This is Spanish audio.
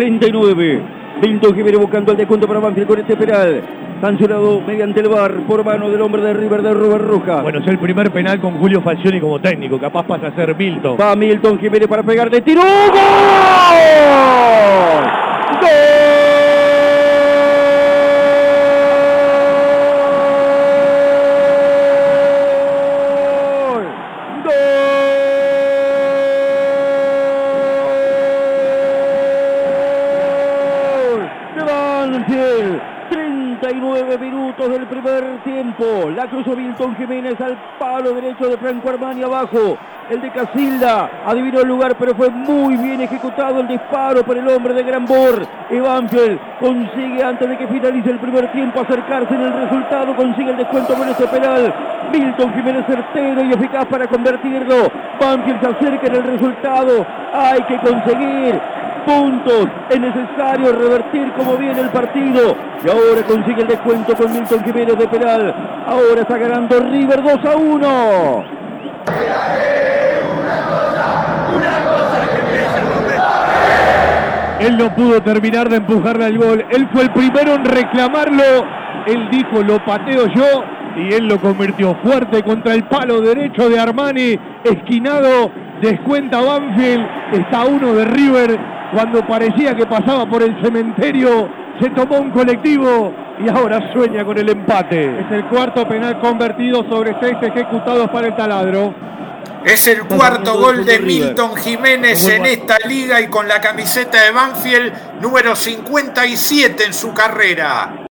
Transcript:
39. Milton Jiménez buscando el descuento para Banfield con este penal. Sancionado mediante el bar por mano del hombre de River de Robert Roja. Bueno, es el primer penal con Julio Falcioni como técnico. Capaz pasa a ser Milton. Va Milton Jiménez para pegar de tiro. ¡Gol! de Banfield. 39 minutos del primer tiempo. La cruzó Milton Jiménez al palo derecho de Franco Armani abajo. El de Casilda adivinó el lugar, pero fue muy bien ejecutado el disparo por el hombre de Granbor. Y Banfield consigue antes de que finalice el primer tiempo acercarse en el resultado. Consigue el descuento con este penal. Milton Jiménez certero y eficaz para convertirlo. Banfield se acerca en el resultado. Hay que conseguir puntos. Es necesario revertir como viene el partido. Y ahora consigue el descuento con Milton Jiménez de penal. Ahora está ganando River 2 a 1. Él no pudo terminar de empujarle al gol. Él fue el primero en reclamarlo. Él dijo, lo pateo yo. Y él lo convirtió fuerte contra el palo derecho de Armani. Esquinado, descuenta Banfield. Está uno de River. Cuando parecía que pasaba por el cementerio, se tomó un colectivo y ahora sueña con el empate. Es el cuarto penal convertido sobre seis ejecutados para el taladro. Es el cuarto gol de Milton Jiménez en esta liga y con la camiseta de Banfield número 57 en su carrera.